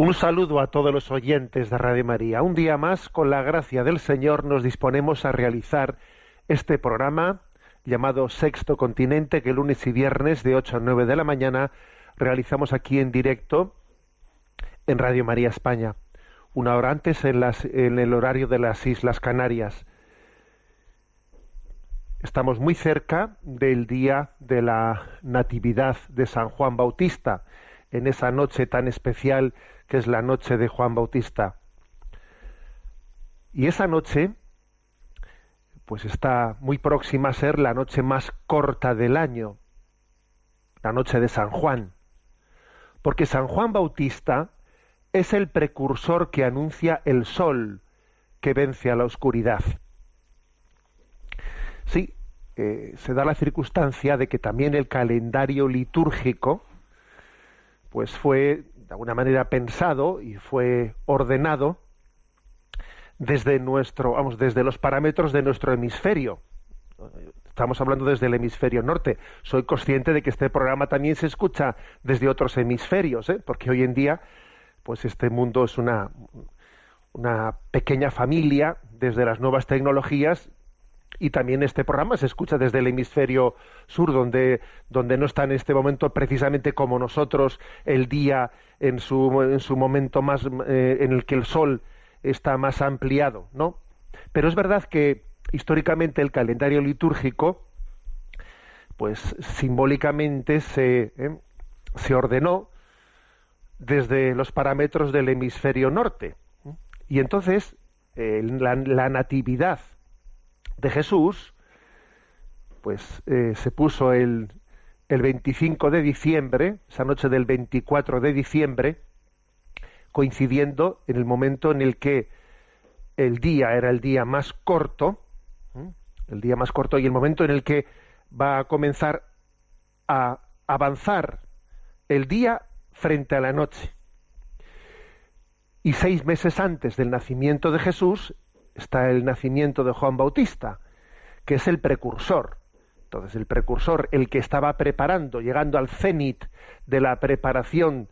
Un saludo a todos los oyentes de Radio María. Un día más, con la gracia del Señor, nos disponemos a realizar este programa llamado Sexto Continente, que lunes y viernes de 8 a 9 de la mañana realizamos aquí en directo en Radio María España, una hora antes en, en el horario de las Islas Canarias. Estamos muy cerca del día de la Natividad de San Juan Bautista, en esa noche tan especial que es la noche de Juan Bautista. Y esa noche, pues está muy próxima a ser la noche más corta del año, la noche de San Juan. Porque San Juan Bautista es el precursor que anuncia el sol que vence a la oscuridad. Sí, eh, se da la circunstancia de que también el calendario litúrgico pues fue de alguna manera pensado y fue ordenado desde nuestro, vamos, desde los parámetros de nuestro hemisferio. Estamos hablando desde el hemisferio norte. Soy consciente de que este programa también se escucha desde otros hemisferios, ¿eh? porque hoy en día, pues este mundo es una, una pequeña familia desde las nuevas tecnologías y también este programa se escucha desde el hemisferio sur, donde, no está en este momento precisamente como nosotros el día en su, en su momento más eh, en el que el sol está más ampliado, ¿no? Pero es verdad que históricamente el calendario litúrgico, pues simbólicamente se, eh, ordenó desde los parámetros del hemisferio norte. Y entonces eh, la natividad, de Jesús, pues eh, se puso el, el 25 de diciembre, esa noche del 24 de diciembre, coincidiendo en el momento en el que el día era el día más corto, el día más corto y el momento en el que va a comenzar a avanzar el día frente a la noche. Y seis meses antes del nacimiento de Jesús, está el nacimiento de Juan Bautista, que es el precursor. Entonces, el precursor, el que estaba preparando, llegando al cenit de la preparación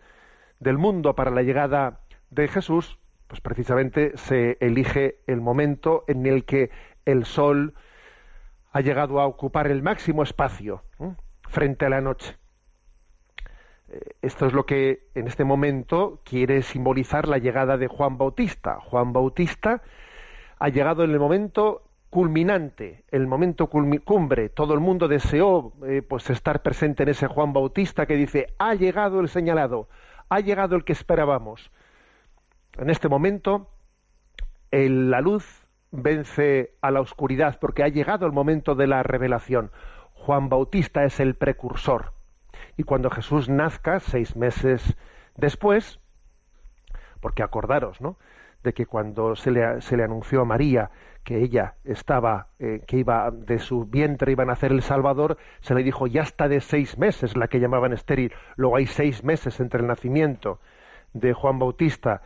del mundo para la llegada de Jesús, pues precisamente se elige el momento en el que el sol ha llegado a ocupar el máximo espacio ¿eh? frente a la noche. Eh, esto es lo que en este momento quiere simbolizar la llegada de Juan Bautista. Juan Bautista ha llegado el momento culminante, el momento cumbre. Todo el mundo deseó eh, pues estar presente en ese Juan Bautista que dice, ha llegado el señalado, ha llegado el que esperábamos. En este momento, la luz vence a la oscuridad porque ha llegado el momento de la revelación. Juan Bautista es el precursor. Y cuando Jesús nazca, seis meses después, porque acordaros, ¿no? de que cuando se le, se le anunció a María que ella estaba, eh, que iba de su vientre iba a nacer el Salvador, se le dijo ya está de seis meses, la que llamaban estéril. Luego hay seis meses entre el nacimiento de Juan Bautista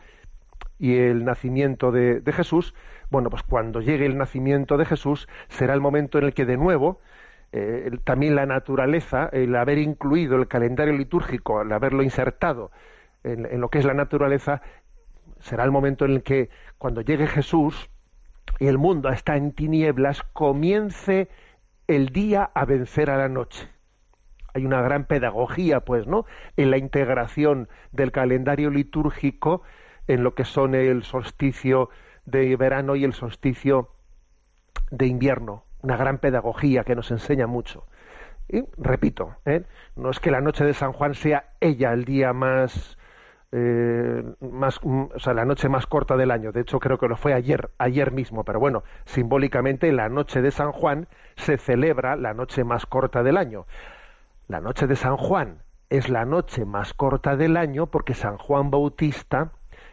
y el nacimiento de, Jesús. Bueno, pues cuando llegue el nacimiento de Jesús será el momento en el que de nuevo eh, también la naturaleza, el haber incluido el calendario litúrgico, el haberlo insertado en, lo que es la naturaleza, será el momento en el que cuando llegue Jesús y el mundo está en tinieblas, comience el día a vencer a la noche. Hay una gran pedagogía, pues, ¿no? En la integración del calendario litúrgico en lo que son el solsticio de verano y el solsticio de invierno. Una gran pedagogía que nos enseña mucho. Y repito, ¿eh? no es que la noche de San Juan sea ella el día más eh, más, mm, o sea, la noche más corta del año. De hecho, creo que lo fue ayer, ayer mismo. Pero bueno, simbólicamente, la noche de San Juan se celebra la noche más corta del año. La noche de San Juan es la noche más corta del año porque San Juan Bautista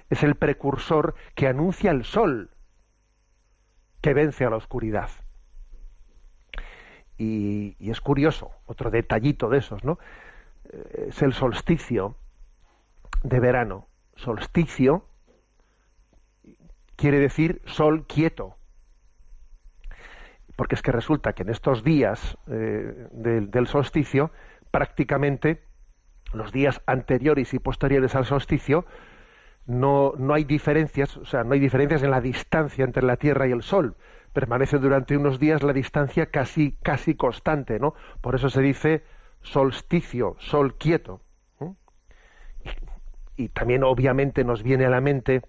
es el precursor que anuncia el sol que vence a la oscuridad. Y, y es curioso, otro detallito de esos, ¿no? Eh, es el solsticio, de verano, solsticio, quiere decir sol quieto. Porque es que resulta que en estos días eh, del, solsticio, prácticamente los días anteriores y posteriores al solsticio, no, no, hay diferencias, o sea, no hay diferencias en la distancia entre la Tierra y el Sol. Permanece durante unos días la distancia casi, casi constante, ¿no? Por eso se dice solsticio, sol quieto y también obviamente nos viene a la mente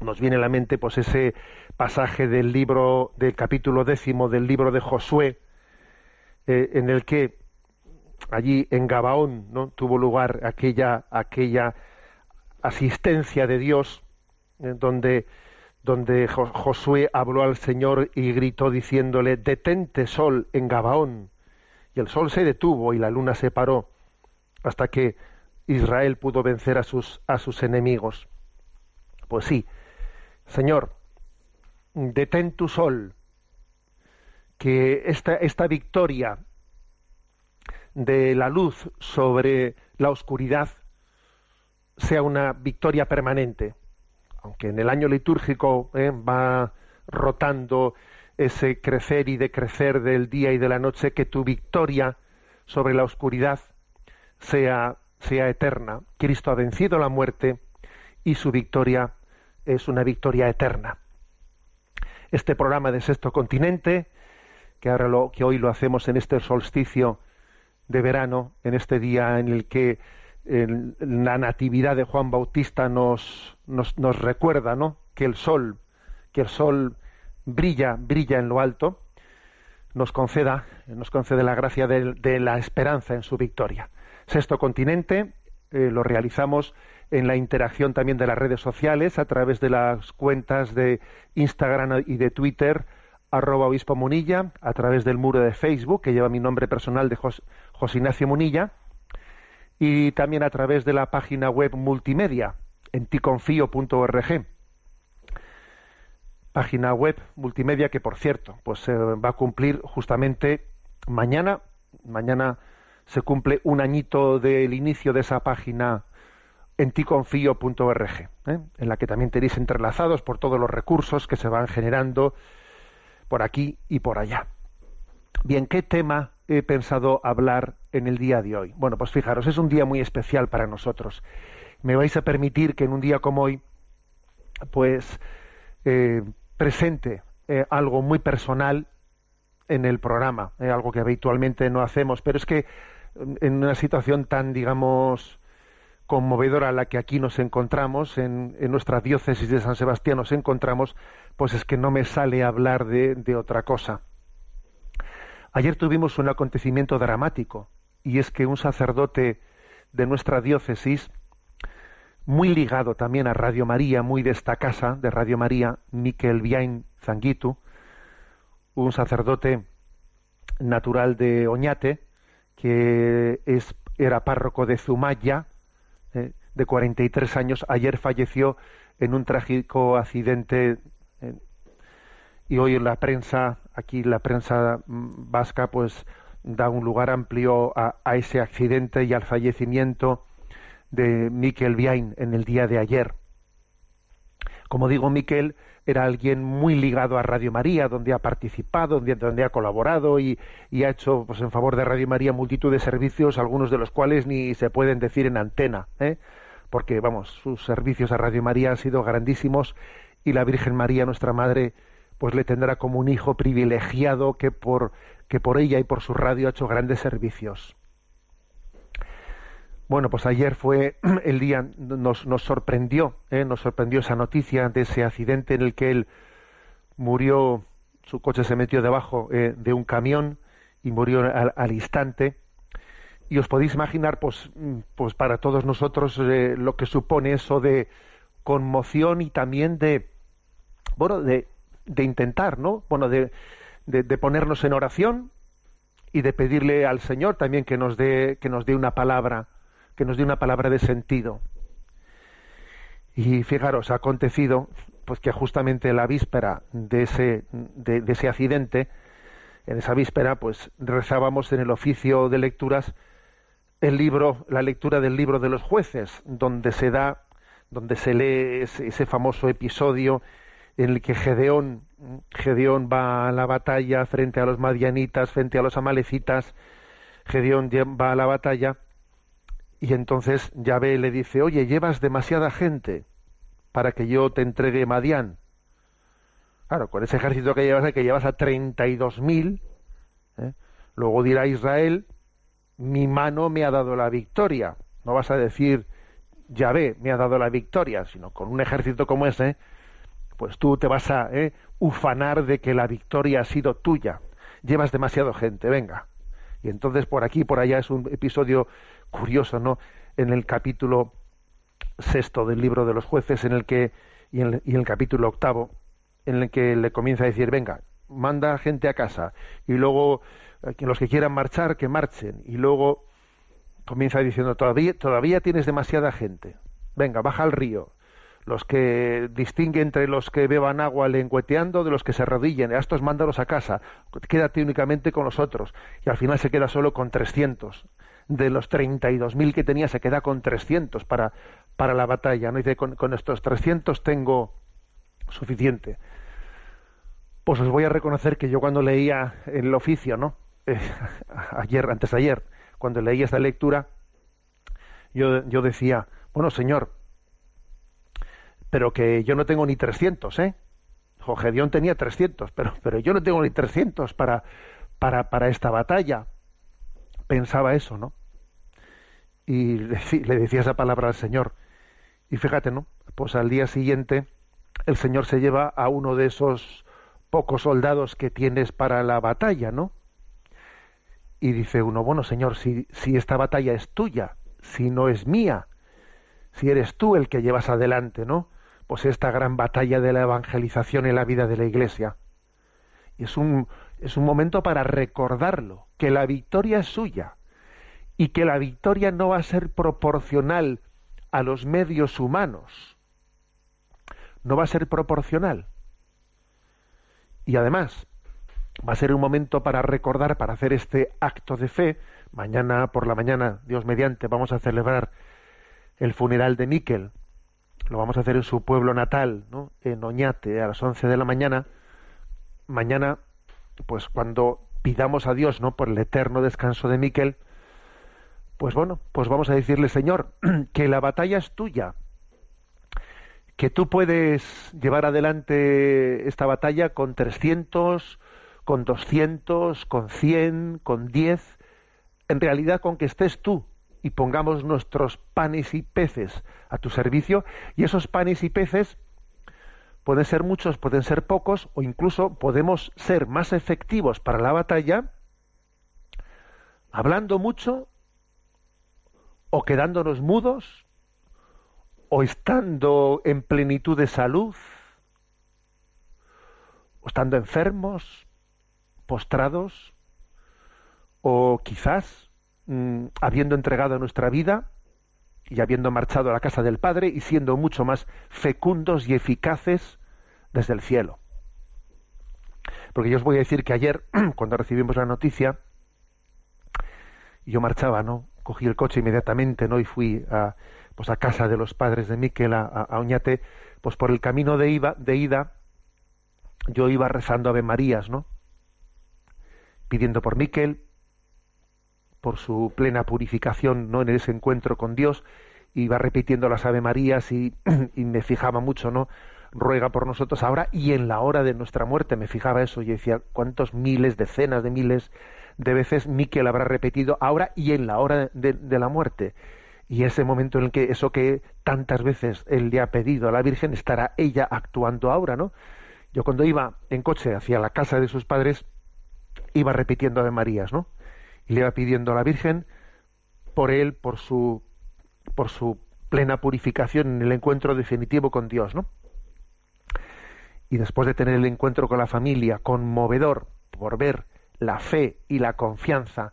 nos viene a la mente pues ese pasaje del libro del capítulo décimo del libro de Josué eh, en el que allí en Gabaón no tuvo lugar aquella aquella asistencia de Dios eh, donde donde Josué habló al Señor y gritó diciéndole detente sol en Gabaón y el sol se detuvo y la luna se paró hasta que Israel pudo vencer a sus, a sus enemigos. Pues sí, Señor, detén tu sol, que esta, esta victoria de la luz sobre la oscuridad sea una victoria permanente, aunque en el año litúrgico eh, va rotando ese crecer y decrecer del día y de la noche, que tu victoria sobre la oscuridad sea sea eterna. Cristo ha vencido la muerte y su victoria es una victoria eterna. Este programa de Sexto Continente, que, ahora que hoy lo hacemos en este solsticio de verano, en este día en el que la natividad de Juan Bautista nos, recuerda que el sol, que el sol brilla, brilla en lo alto, nos conceda, nos concede la gracia de la esperanza en su victoria. Sexto Continente eh, lo realizamos en la interacción también de las redes sociales a través de las cuentas de Instagram y de Twitter arroba obispo Munilla, a través del muro de Facebook que lleva mi nombre personal de José Ignacio Munilla y también a través de la página web multimedia en ticonfio.org. Página web multimedia que, por cierto, pues se va a cumplir justamente mañana, mañana se cumple un añito del inicio de esa página en ticonfío.org, ¿eh? en la que también tenéis entrelazados por todos los recursos que se van generando por aquí y por allá. Bien, ¿qué tema he pensado hablar en el día de hoy? Bueno, pues fijaros, es un día muy especial para nosotros. Me vais a permitir que en un día como hoy, pues, eh, presente eh, algo muy personal en el programa, algo que habitualmente no hacemos, pero es que en una situación tan, digamos, conmovedora a la que aquí nos encontramos, en, nuestra diócesis de San Sebastián nos encontramos, pues es que no me sale hablar de, otra cosa. Ayer tuvimos un acontecimiento dramático, y es que un sacerdote de nuestra diócesis, muy ligado también a Radio María, muy de esta casa de Radio María, Miquel Biain Zanguitu, un sacerdote natural de Oñate, que es, era párroco de Zumaya, eh, de 43 años, ayer falleció en un trágico accidente eh, y hoy la prensa, aquí la prensa mm, vasca, pues da un lugar amplio a, ese accidente y al fallecimiento de Mikel Biain en el día de ayer. Como digo, Miquel era alguien muy ligado a Radio María, donde ha participado, donde, ha colaborado y, ha hecho pues, en favor de Radio María multitud de servicios, algunos de los cuales ni se pueden decir en antena, ¿eh? porque, vamos, sus servicios a Radio María han sido grandísimos y la Virgen María, nuestra Madre, pues le tendrá como un hijo privilegiado que por, que por ella y por su radio ha hecho grandes servicios. Bueno, pues ayer fue el día, nos, sorprendió, ¿eh? nos sorprendió esa noticia de ese accidente en el que él murió, su coche se metió debajo eh, de un camión y murió al, instante. Y os podéis imaginar, pues, mm, pues para todos nosotros eh, lo que supone eso de conmoción y también de, bueno, de, intentar, ¿no? Bueno, de, de, de ponernos en oración y de pedirle al Señor también que nos dé que nos dé una palabra que nos dé una palabra de sentido. Y fijaros, ha acontecido pues que justamente la víspera de ese, de, ese accidente, en esa víspera, pues rezábamos en el oficio de lecturas el libro, la lectura del libro de los jueces, donde se da, donde se lee ese, ese famoso episodio en el que Gedeón, Gedeón va a la batalla frente a los madianitas, frente a los amalecitas, Gedeón va a la batalla y entonces Yahvé le dice, oye, llevas demasiada gente para que yo te entregue Madián. Claro, con ese ejército que llevas, que llevas a 32.000, ¿eh? luego dirá Israel, mi mano me ha dado la victoria. No vas a decir, Yahvé me ha dado la victoria, sino con un ejército como ese, pues tú te vas a ¿eh? ufanar de que la victoria ha sido tuya. Llevas demasiada gente, venga. Y entonces por aquí y por allá es un episodio curioso, ¿no? En el capítulo sexto del libro de los jueces, en el que, y en, el capítulo octavo, en el que le comienza a decir, venga, manda gente a casa, y luego eh, los que quieran marchar, que marchen, y luego comienza diciendo, todavía, todavía tienes demasiada gente, venga, baja al río, los que distinguen entre los que beban agua lengüeteando de los que se arrodillen, a estos mándalos a casa, quédate únicamente con los otros, y al final se queda solo con 300. De los 32.000 que tenía, se queda con 300 para, para la batalla. ¿no? Y dice, con, estos 300 tengo suficiente. Pues os voy a reconocer que yo cuando leía el oficio, ¿no? Eh, ayer, antes de ayer, cuando leía esta lectura, yo, yo decía, bueno, señor, pero que yo no tengo ni 300, ¿eh? Jorge tenía 300, pero, pero yo no tengo ni 300 para, para, esta batalla. Pensaba eso, ¿no? Y le, le decía esa palabra al Señor. Y fíjate, ¿no? Pues al día siguiente el Señor se lleva a uno de esos pocos soldados que tienes para la batalla, ¿no? Y dice uno, bueno, Señor, si esta batalla es tuya, si no es mía, si eres tú el que llevas adelante, ¿no? Pues, esta gran batalla de la evangelización en la vida de la Iglesia. Y es un, es un momento para recordarlo, que la victoria es suya y que la victoria no va a ser proporcional a los medios humanos. No va a ser proporcional. Y además, va a ser un momento para recordar, para hacer este acto de fe. Mañana por la mañana, Dios mediante, vamos a celebrar el funeral de Níquel, lo vamos a hacer en su pueblo natal, ¿no? en Oñate, a las 11 de la mañana. Mañana, pues cuando pidamos a Dios, ¿no? Por el eterno descanso de Miquel, pues bueno, pues vamos a decirle, Señor, que la batalla es tuya, que tú puedes llevar adelante esta batalla con 300, con 200, con 100, con 10, en realidad con que estés tú y pongamos nuestros panes y peces a tu servicio y esos panes y peces pueden ser muchos, pueden ser pocos o incluso podemos ser más efectivos para la batalla hablando mucho o quedándonos mudos o estando en plenitud de salud o estando enfermos, postrados o quizás Mm, habiendo entregado nuestra vida y habiendo marchado a la casa del Padre y siendo mucho más fecundos y eficaces desde el cielo. Porque yo os voy a decir que ayer, cuando recibimos la noticia, yo marchaba, ¿no? Cogí el coche inmediatamente, ¿no? Y fui a, pues a casa de los padres de Miquel, a, Oñate, pues por el camino de, de ida, yo iba rezando Ave Marías, ¿no? Pidiendo por Miquel, por su plena purificación no en ese encuentro con Dios iba repitiendo las Ave Marías y, me fijaba mucho no ruega por nosotros ahora y en la hora de nuestra muerte me fijaba eso y decía cuántos miles decenas de miles de veces Miquel habrá repetido ahora y en la hora de, de la muerte y ese momento en el que eso que tantas veces él le ha pedido a la Virgen estará ella actuando ahora no yo cuando iba en coche hacia la casa de sus padres iba repitiendo Ave Marías no y le va pidiendo a la Virgen por él, por su, por su plena purificación en el encuentro definitivo con Dios, ¿no? Y después de tener el encuentro con la familia, conmovedor, por ver la fe y la confianza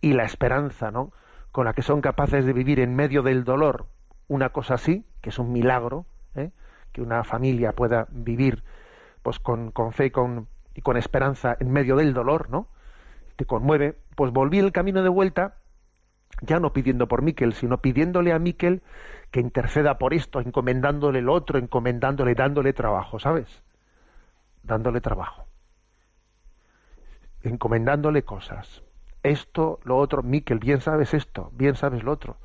y la esperanza, ¿no? Con la que son capaces de vivir en medio del dolor, una cosa así, que es un milagro, ¿eh? que una familia pueda vivir pues con, fe y con, y con esperanza en medio del dolor, ¿no? te conmueve, pues volví el camino de vuelta, ya no pidiendo por Miquel, sino pidiéndole a Miquel que interceda por esto, encomendándole lo otro, encomendándole, dándole trabajo, ¿sabes? Dándole trabajo. Encomendándole cosas. Esto, lo otro, Miquel, bien sabes esto, bien sabes lo otro.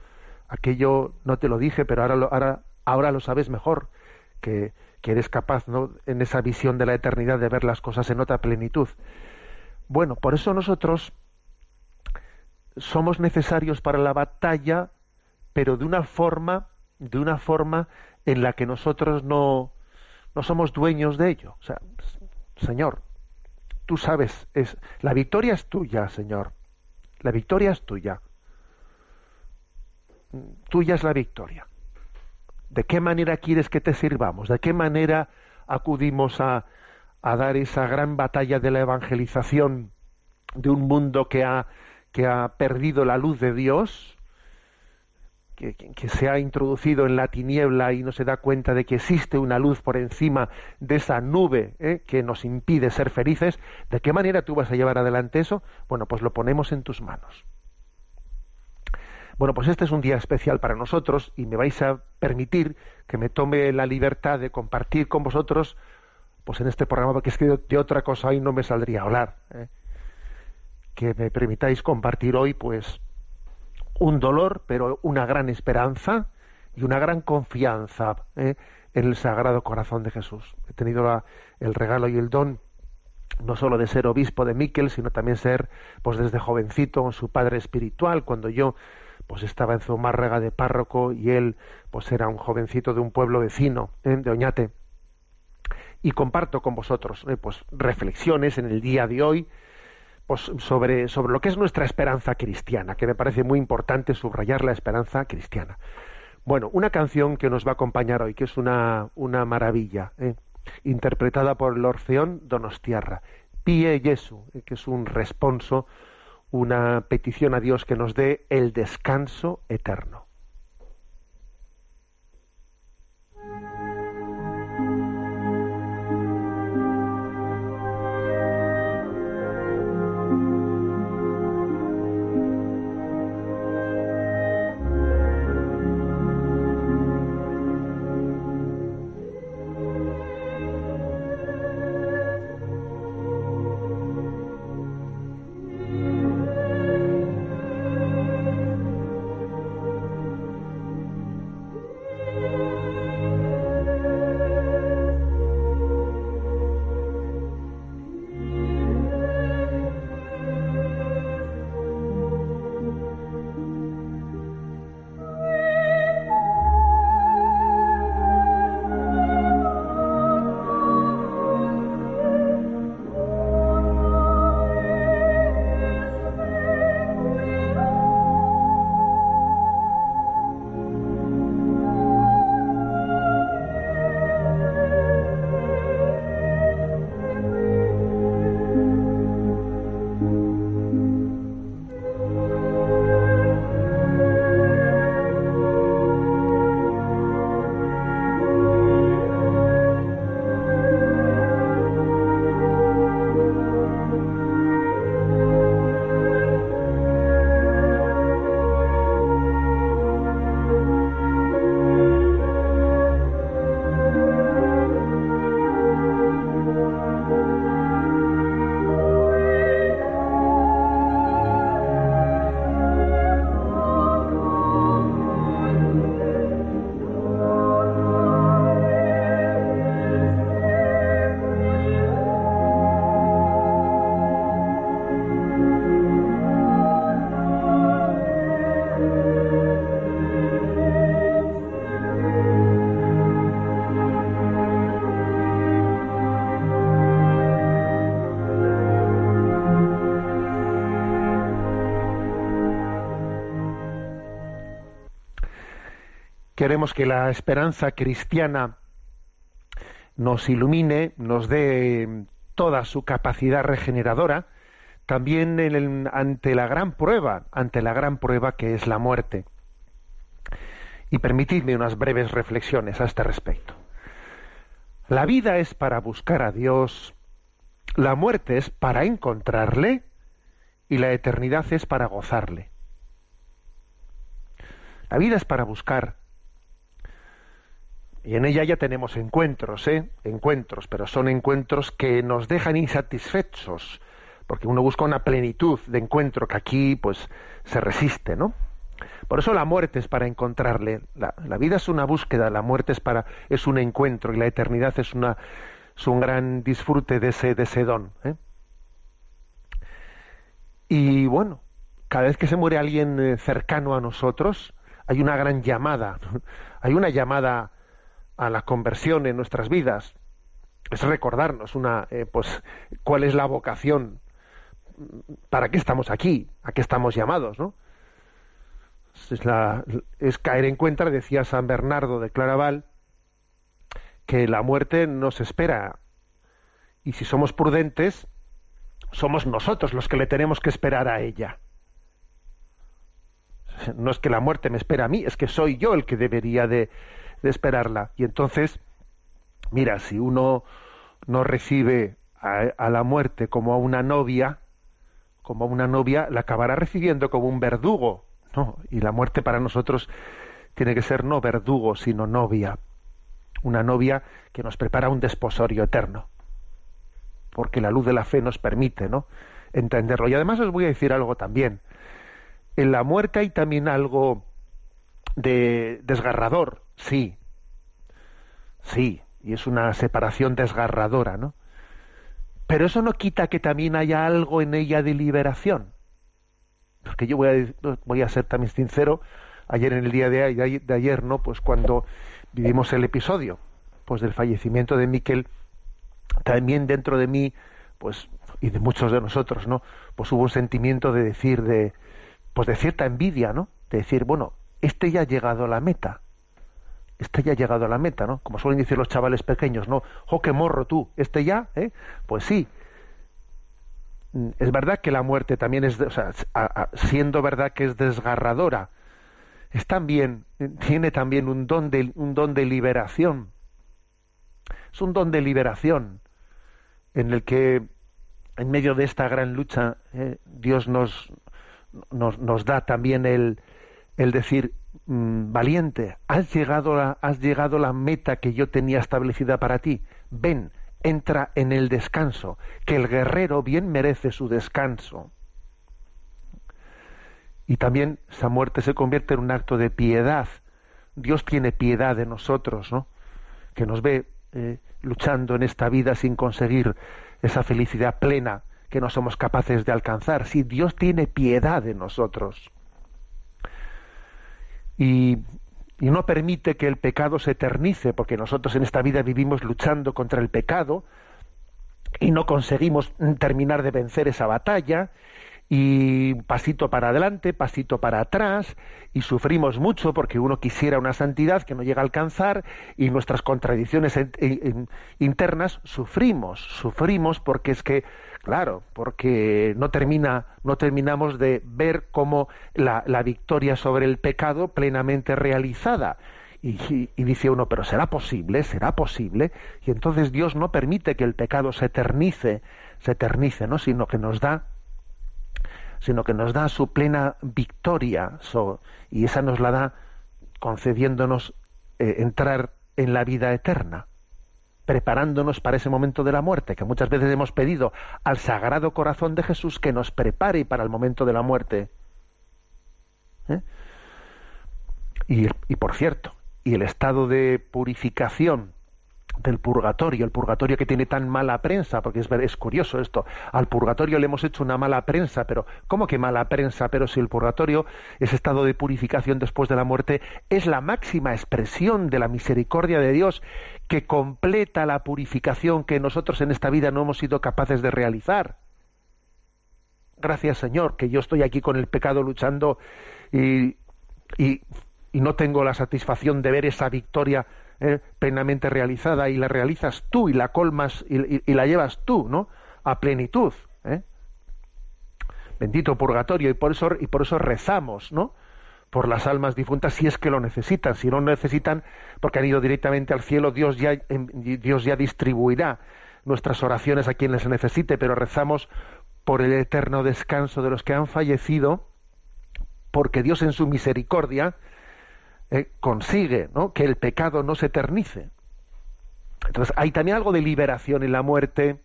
Aquello no te lo dije, pero ahora lo, ahora, ahora lo sabes mejor, que, que eres capaz, ¿no? En esa visión de la eternidad de ver las cosas en otra plenitud. Bueno, por eso nosotros somos necesarios para la batalla, pero de una forma, de una forma en la que nosotros no, no somos dueños de ello. O sea, Señor, tú sabes, es, la victoria es tuya, Señor. La victoria es tuya. Tuya es la victoria. ¿De qué manera quieres que te sirvamos? ¿De qué manera acudimos a, a dar esa gran batalla de la evangelización de un mundo que ha, que ha perdido la luz de Dios, que, se ha introducido en la tiniebla y no se da cuenta de que existe una luz por encima de esa nube ¿eh? que nos impide ser felices, ¿de qué manera tú vas a llevar adelante eso? Bueno, pues lo ponemos en tus manos. Bueno, pues este es un día especial para nosotros y me vais a permitir que me tome la libertad de compartir con vosotros pues en este programa, porque es que de otra cosa hoy no me saldría a hablar, ¿eh? que me permitáis compartir hoy, pues, un dolor, pero una gran esperanza y una gran confianza ¿eh? en el Sagrado Corazón de Jesús. He tenido la, el regalo y el don no solo de ser obispo de Miquel, sino también ser, pues desde jovencito, su padre espiritual, cuando yo pues estaba en Zumárraga de párroco y él pues era un jovencito de un pueblo vecino, ¿eh? de Oñate y comparto con vosotros eh, pues, reflexiones en el día de hoy pues, sobre, sobre lo que es nuestra esperanza cristiana, que me parece muy importante subrayar la esperanza cristiana. Bueno, una canción que nos va a acompañar hoy, que es una, una maravilla, eh, interpretada por el Orfeón Donostiarra, Pie Jesu, eh, que es un responso, una petición a Dios que nos dé el descanso eterno. queremos que la esperanza cristiana nos ilumine, nos dé em, toda su capacidad regeneradora, también ante la gran prueba, ante la gran prueba que es la muerte. Y permitidme unas breves reflexiones a este respecto. La vida es para buscar a Dios, la muerte es para encontrarle y la eternidad es para gozarle. La vida es para buscar y en ella ya tenemos encuentros, ¿eh? Encuentros, pero son encuentros que nos dejan insatisfechos, porque uno busca una plenitud de encuentro que aquí, pues, se resiste, ¿no? Por eso la muerte es para encontrarle. La, vida es una búsqueda, la muerte es para es un encuentro y la eternidad es una es un gran disfrute de ese de ese don. ¿eh? Y bueno, cada vez que se muere alguien eh, cercano a nosotros, hay una gran llamada, hay una llamada a la conversión en nuestras vidas es recordarnos una eh, pues cuál es la vocación para qué estamos aquí a qué estamos llamados no es, es caer en cuenta decía San Bernardo de Claraval que la muerte nos espera y si somos prudentes somos nosotros los que le tenemos que esperar a ella no es que la muerte me espera a mí es que soy yo el que debería de de esperarla. Y entonces, mira, si uno no recibe a, la muerte como a una novia, como a una novia, la acabará recibiendo como un verdugo. No, y la muerte para nosotros tiene que ser no verdugo, sino novia. Una novia que nos prepara un desposorio eterno. Porque la luz de la fe nos permite, ¿no? entenderlo. Y además os voy a decir algo también. En la muerte hay también algo de desgarrador, sí, sí, y es una separación desgarradora, ¿no? Pero eso no quita que también haya algo en ella de liberación. Porque yo voy a, voy a ser también sincero, ayer en el día de, de ayer, ¿no? Pues cuando vivimos el episodio, pues del fallecimiento de Miquel, también dentro de mí, pues, y de muchos de nosotros, ¿no? Pues hubo un sentimiento de decir, de, pues de cierta envidia, ¿no? De decir, bueno, este ya ha llegado a la meta. Este ya ha llegado a la meta, ¿no? Como suelen decir los chavales pequeños, ¿no? ¡Jo, qué morro tú! ¿Este ya? ¿Eh? Pues sí. Mm, es verdad que la muerte también es, o sea, siendo verdad que es desgarradora, es también, tiene también un don de, un don de liberación. Es un don de liberación en el que, en medio de esta gran lucha, ¿eh? Dios nos, nos da también el, el decir, mm, valiente, has llegado, a, has llegado la meta que yo tenía establecida para ti, ven, entra en el descanso, que el guerrero bien merece su descanso. Y también esa muerte se convierte en un acto de piedad. Dios tiene piedad de nosotros, ¿no? Que nos ve eh, luchando en esta vida sin conseguir esa felicidad plena que no somos capaces de alcanzar. Si Dios tiene piedad de nosotros y, no permite que el pecado se eternice, porque nosotros en esta vida vivimos luchando contra el pecado y no conseguimos terminar de vencer esa batalla y pasito para adelante, pasito para atrás, y sufrimos mucho porque uno quisiera una santidad que no llega a alcanzar y nuestras contradicciones internas sufrimos, sufrimos porque es que Claro, porque no termina, no terminamos de ver cómo la, victoria sobre el pecado plenamente realizada. Y, dice uno, pero será posible, será posible. Y entonces Dios no permite que el pecado se eternice, se eternice, ¿no? Sino que nos da, sino que nos da su plena victoria. y esa nos la da concediéndonos eh, entrar en la vida eterna preparándonos para ese momento de la muerte, que muchas veces hemos pedido al Sagrado Corazón de Jesús que nos prepare para el momento de la muerte. ¿Eh? Y, y por cierto, y el estado de purificación del purgatorio, el purgatorio que tiene tan mala prensa, porque es, es curioso esto, al purgatorio le hemos hecho una mala prensa, pero ¿cómo que mala prensa? Pero si el purgatorio, ese estado de purificación después de la muerte, es la máxima expresión de la misericordia de Dios que completa la purificación que nosotros en esta vida no hemos sido capaces de realizar. Gracias Señor, que yo estoy aquí con el pecado luchando y, y no tengo la satisfacción de ver esa victoria ¿eh? plenamente realizada y la realizas tú y la colmas y, la llevas tú, ¿no? A plenitud. ¿eh? Bendito purgatorio y por eso y por eso rezamos, ¿no? Por las almas difuntas si es que lo necesitan, si no necesitan porque han ido directamente al cielo, Dios ya em, Dios ya distribuirá nuestras oraciones a quien les necesite, pero rezamos por el eterno descanso de los que han fallecido, porque Dios en su misericordia eh, consigue que el pecado no se eternice. Entonces hay también algo de liberación en la muerte,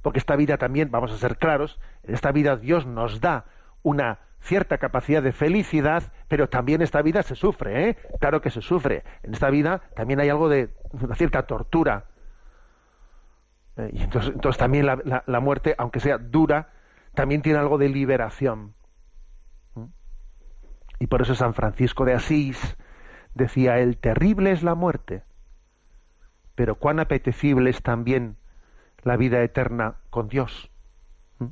porque esta vida también, vamos a ser claros, en esta vida Dios nos da una cierta capacidad de felicidad, pero también esta vida se sufre, ¿eh? Claro que se sufre. En esta vida también hay algo de una cierta tortura. Eh, y entonces, entonces también la muerte, aunque sea dura, también tiene algo de liberación. Y por eso San Francisco de Asís decía el terrible es la muerte, pero cuán apetecible es también la vida eterna con Dios. ¿Mm?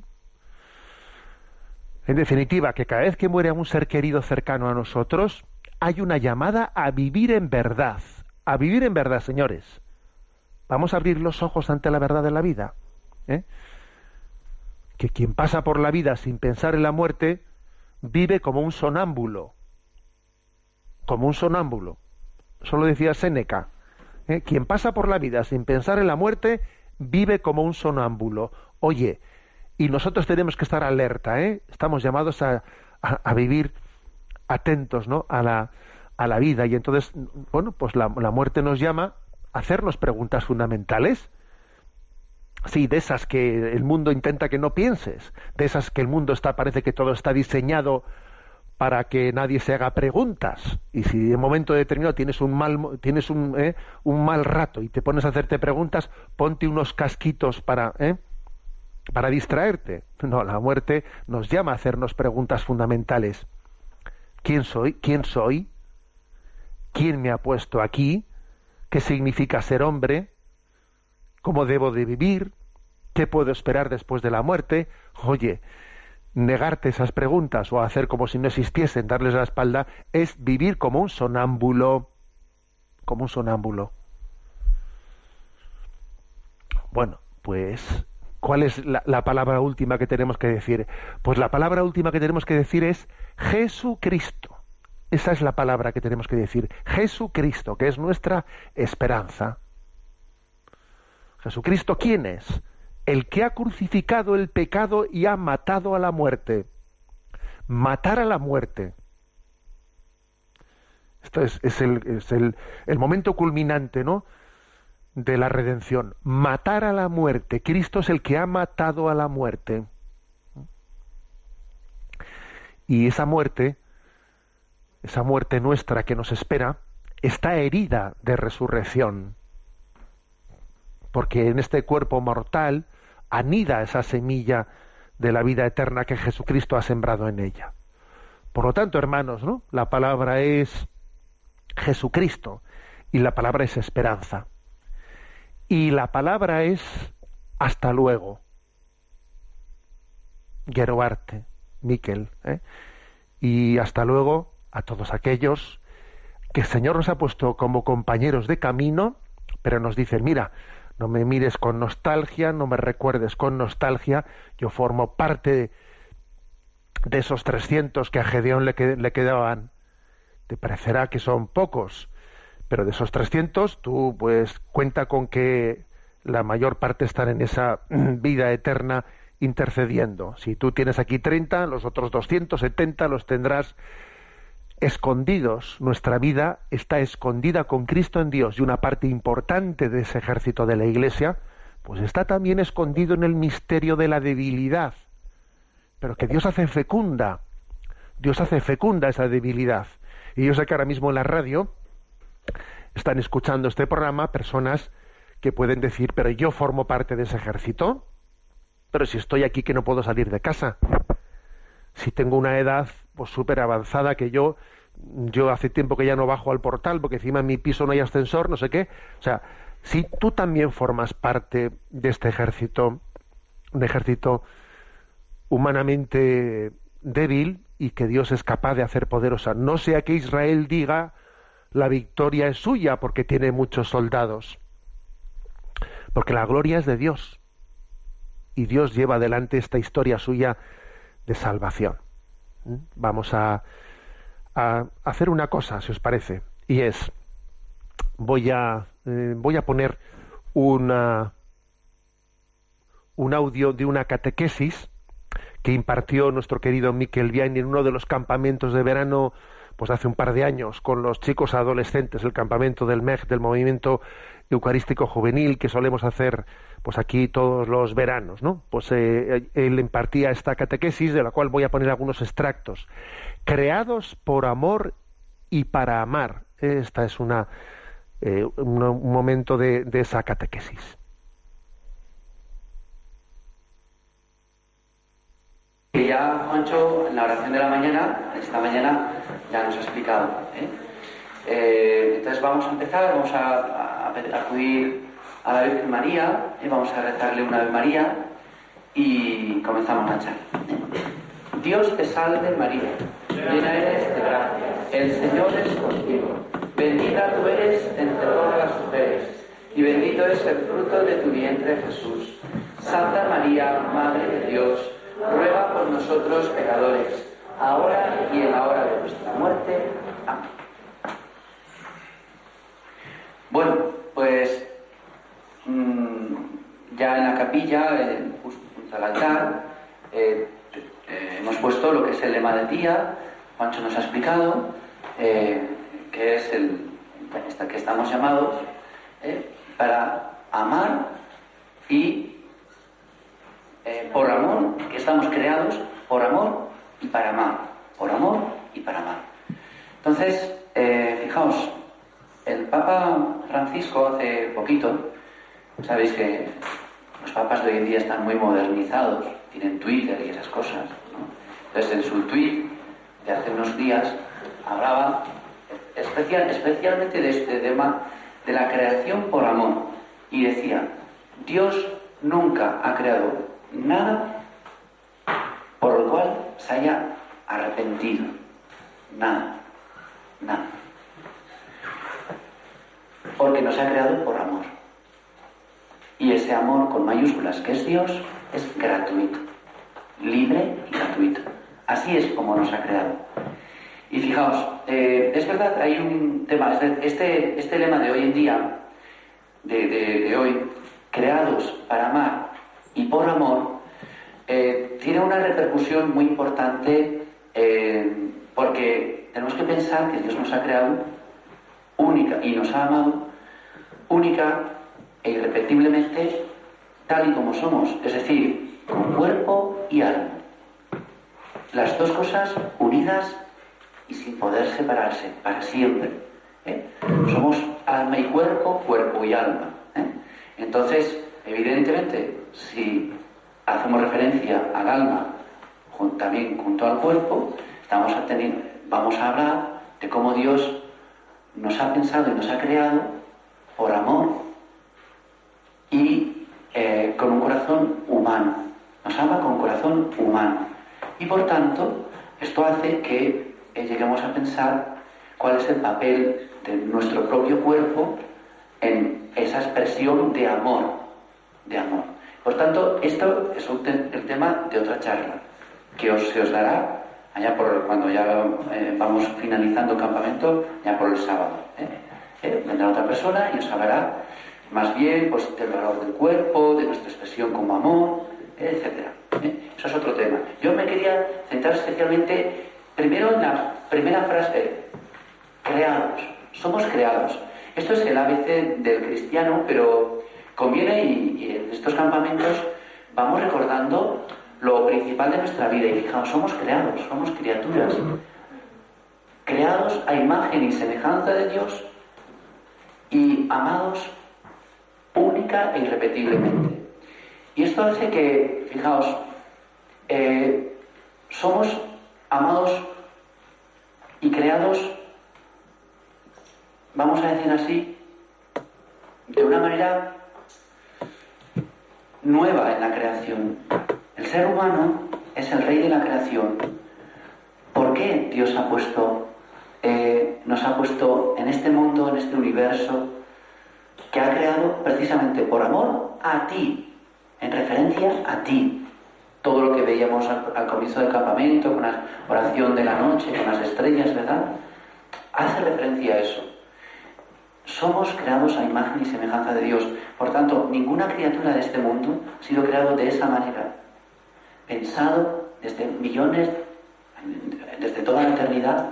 En definitiva, que cada vez que muere un ser querido cercano a nosotros, hay una llamada a vivir en verdad, a vivir en verdad, señores. Vamos a abrir los ojos ante la verdad de la vida. ¿eh? Que quien pasa por la vida sin pensar en la muerte, vive como un sonámbulo, como un sonámbulo. Eso decía Séneca. ¿eh? Quien pasa por la vida sin pensar en la muerte, vive como un sonámbulo. Oye, y nosotros tenemos que estar alerta, ¿eh? Estamos llamados a, vivir atentos, ¿no? A la, a la vida. Y entonces, bueno, pues la, la muerte nos llama a hacernos preguntas fundamentales Sí, de esas que el mundo intenta que no pienses, de esas que el mundo está, parece que todo está diseñado para que nadie se haga preguntas. Y si en un momento determinado tienes un mal, tienes un, ¿eh? un mal rato y te pones a hacerte preguntas, ponte unos casquitos para, ¿eh? para distraerte. No, la muerte nos llama a hacernos preguntas fundamentales. ¿Quién soy? ¿Quién soy? ¿Quién me ha puesto aquí? ¿Qué significa ser hombre? cómo debo de vivir, qué puedo esperar después de la muerte. Oye, negarte esas preguntas o hacer como si no existiesen, darles la espalda, es vivir como un sonámbulo, como un sonámbulo. Bueno, pues, ¿cuál es la, la palabra última que tenemos que decir? Pues la palabra última que tenemos que decir es Jesucristo. Esa es la palabra que tenemos que decir, Jesucristo, que es nuestra esperanza. Jesucristo, ¿quién es? El que ha crucificado el pecado y ha matado a la muerte. Matar a la muerte. Esto es, el, el, momento culminante, ¿no? De la redención. Matar a la muerte. Cristo es el que ha matado a la muerte. Y esa muerte, esa muerte nuestra que nos espera, está herida de resurrección porque en este cuerpo mortal anida esa semilla de la vida eterna que Jesucristo ha sembrado en ella. Por lo tanto, hermanos, ¿no? La palabra es Jesucristo y la palabra es esperanza. Y la palabra es hasta luego. Geroarte, Miquel. ¿eh? Y hasta luego a todos aquellos que el Señor nos ha puesto como compañeros de camino, pero nos dicen, mira, no me mires con nostalgia, no me recuerdes con nostalgia, yo formo parte de, esos 300 que a Gedeón le, le quedaban. Te parecerá que son pocos, pero de esos 300 tú pues cuenta con que la mayor parte están en esa vida eterna intercediendo. Si tú tienes aquí 30, los otros 270 los tendrás escondidos, nuestra vida está escondida con Cristo en Dios y una parte importante de ese ejército de la Iglesia, pues está también escondido en el misterio de la debilidad, pero que Dios hace fecunda, Dios hace fecunda esa debilidad. Y yo sé que ahora mismo en la radio están escuchando este programa personas que pueden decir, pero yo formo parte de ese ejército, pero si estoy aquí que no puedo salir de casa, si tengo una edad o pues, súper avanzada que yo yo hace tiempo que ya no bajo al portal porque encima en mi piso no hay ascensor, no sé qué. O sea, si tú también formas parte de este ejército, un ejército humanamente débil y que Dios es capaz de hacer poderosa, no sea que Israel diga la victoria es suya porque tiene muchos soldados, porque la gloria es de Dios y Dios lleva adelante esta historia suya de salvación vamos a, a hacer una cosa, si os parece, y es voy a eh, voy a poner una un audio de una catequesis que impartió nuestro querido Miquel Vianney en uno de los campamentos de verano pues hace un par de años con los chicos adolescentes el campamento del MEG, del movimiento eucarístico juvenil que solemos hacer pues aquí todos los veranos, ¿no? Pues eh, eh, él impartía esta catequesis de la cual voy a poner algunos extractos. Creados por amor y para amar. Esta es una eh, un, momento de esa catequesis. ya Juancho en la oración de la mañana, esta mañana, ya nos ha explicado. ¿eh? Eh, entonces vamos a empezar, vamos a, acudir a la Virgen María, y ¿eh? vamos a rezarle una vez María y comenzamos a charla. Dios te salve María, llena eres de gracia, el Señor es contigo, bendita tú eres entre todas las mujeres y bendito es el fruto de tu vientre Jesús. Santa María, Madre de Dios, ruega por nosotros pecadores, ahora y en la hora de nuestra muerte. Amén. Bueno, pues mm, ya en la capilla, justo junto al altar, eh, eh, hemos puesto lo que es el lema de día, Juancho nos ha explicado, eh, que es el que estamos llamados para amar y eh, por amor, que estamos creados por amor y para amar, por amor y para amar. Entonces, eh, fijaos, el Papa Francisco hace poquito, sabéis que los papas de hoy en día están muy modernizados, tienen Twitter y esas cosas. Entonces, en su tweet de hace unos días hablaba especialmente de este tema de la creación por amor y decía, Dios nunca ha creado nada por lo cual se haya arrepentido. Nada, nada. Porque nos ha creado por amor. Y ese amor con mayúsculas que es Dios es gratuito, libre y gratuito. Así es como nos ha creado. Y fijaos, eh, es verdad, hay un tema, este, este lema de hoy en día, de hoy, creados para amar y por amor, eh, tiene una repercusión muy importante eh, porque tenemos que pensar que Dios nos ha creado única y nos ha amado única e irrepetiblemente tal y como somos, es decir, con cuerpo y alma. Las dos cosas unidas y sin poder separarse para siempre. ¿eh? Somos alma y cuerpo, cuerpo y alma. Entonces, evidentemente, si hacemos referencia al alma también junto al cuerpo, vamos a hablar de cómo Dios nos ha pensado y nos ha creado por amor y eh, con un corazón humano. Nos ama con corazón humano. Y por tanto, esto hace que eh, lleguemos a pensar cuál es el papel de nuestro propio cuerpo en esa expresión de amor, de amor. Por tanto, esto es el tema de otra charla que se os dará allá por cuando ya eh, vamos finalizando el campamento, ya por el sábado. ¿eh? ¿Eh? Vendrá otra persona y os hablará más bien pues, del valor del cuerpo, de nuestra expresión como amor, etcétera. Eso es otro tema. Yo me quería centrar especialmente primero en la primera frase, creados, somos creados. Esto es el ABC del cristiano, pero Conviene y, en estos campamentos vamos recordando lo principal de nuestra vida y fijaos, somos creados, somos criaturas, creados a imagen y semejanza de Dios y amados única e irrepetiblemente. Y esto hace que, fijaos, eh, somos amados y creados, vamos a decir así, de una manera nueva en la creación. El ser humano es el rey de la creación. ¿Por qué Dios ha puesto, eh, nos ha puesto en este mundo, en este universo, que ha creado precisamente por amor a ti, en referencia a ti? Todo lo que veíamos al comienzo del campamento, con la oración de la noche, con las estrellas, ¿verdad? Hace referencia a eso. Somos creados a imagen y semejanza de Dios. Por tanto, ninguna criatura de este mundo ha sido creado de esa manera. Pensado desde millones, desde toda la eternidad,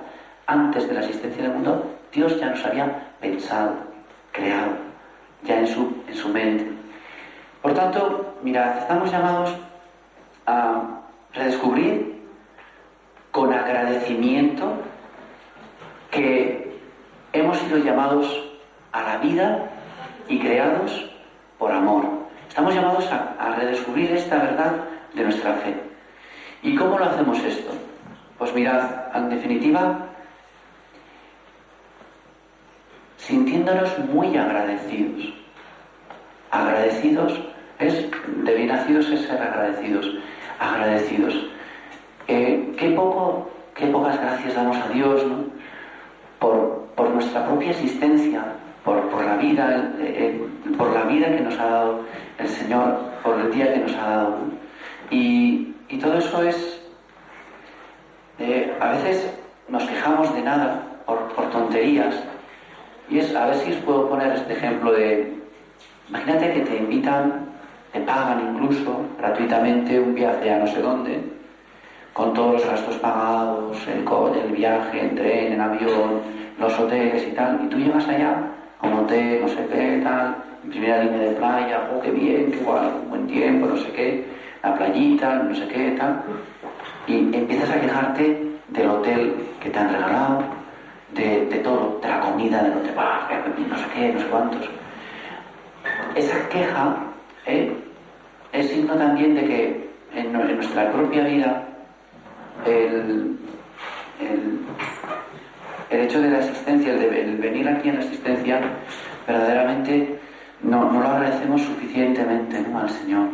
antes de la existencia del mundo, Dios ya nos había pensado, creado, ya en su, en su mente. Por tanto, mirad, estamos llamados a redescubrir con agradecimiento que hemos sido llamados a la vida y creados por amor. Estamos llamados a, redescubrir esta verdad de nuestra fe. ¿Y cómo lo hacemos esto? Pues mirad, en definitiva, sintiéndonos muy agradecidos. Agradecidos es, de bien nacidos es ser agradecidos. Agradecidos. Eh, qué poco, qué pocas gracias damos a Dios, ¿no? Por, por nuestra propia existencia, por, la vida, eh, eh, por la vida que nos ha dado el Señor, por el día que nos ha dado. Y, todo eso es, eh, a veces nos quejamos de nada por, tonterías. Y es, a ver si os puedo poner este ejemplo de, imagínate que te invitan, te pagan incluso gratuitamente un viaje a no sé dónde, con todos los gastos pagados, el, viaje en tren, en avión, los hoteles y tal, y tú llegas allá un hotel, no sé qué, tal, primera línea de playa, oh, qué bien, qué guay, buen tiempo, no sé qué, la playita, no sé qué, tal. Y empiezas a quejarte del hotel que te han regalado, de, todo, de la comida, de no te pasa no sé qué, no sé cuántos. Esa queja ¿eh? es signo también de que en, nuestra propia vida el el hecho de la existencia, el, venir aquí en la existencia, verdaderamente no, lo agradecemos suficientemente al Señor.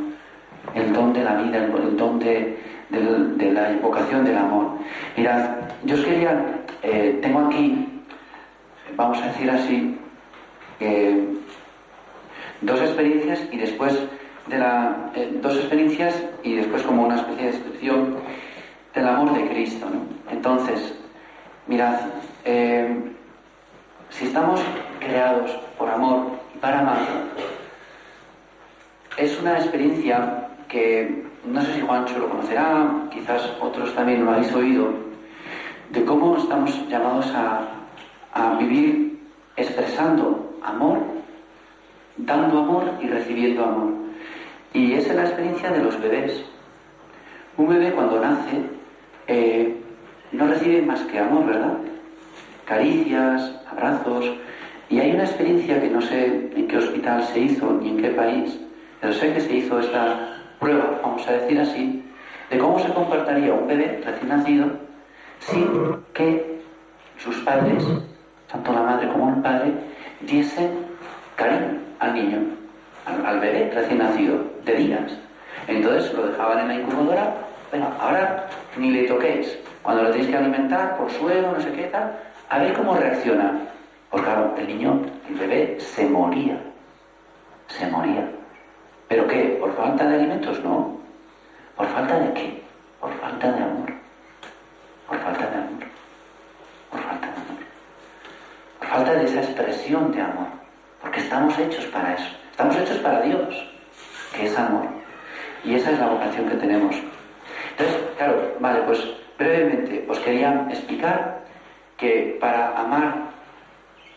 El don de la vida, el, don de, la invocación del amor. Mirad, yo os quería, eh, tengo aquí, vamos a decir así, eh, dos experiencias y después de la, eh, dos experiencias y después como una especie de descripción del amor de Cristo. ¿no? Entonces, Mirad, eh, si estamos creados por amor y para amar, es una experiencia que no sé si Juancho lo conocerá, quizás otros también lo habéis oído, de cómo estamos llamados a, vivir expresando amor, dando amor y recibiendo amor. Y esa es la experiencia de los bebés. Un bebé cuando nace eh, no más que amor, ¿verdad? Caricias, abrazos. Y hay una experiencia que no sé en qué hospital se hizo ni en qué país, pero sé que se hizo esta prueba, vamos a decir así, de cómo se comportaría un bebé recién nacido sin que sus padres, tanto la madre como el padre, diesen cariño al niño, al, bebé recién nacido, de días. Entonces lo dejaban en la incubadora, pero ahora ni le toquéis, cuando lo tenéis que alimentar por suelo, no sé qué tal, a ver cómo reacciona. Porque claro, el niño, el bebé, se moría. Se moría. ¿Pero qué? ¿Por falta de alimentos? No. ¿Por falta de qué? Por falta de amor. Por falta de amor. Por falta de amor. Por falta de esa expresión de amor. Porque estamos hechos para eso. Estamos hechos para Dios, que es amor. Y esa es la vocación que tenemos. Entonces, claro, vale, pues brevemente os quería explicar que para amar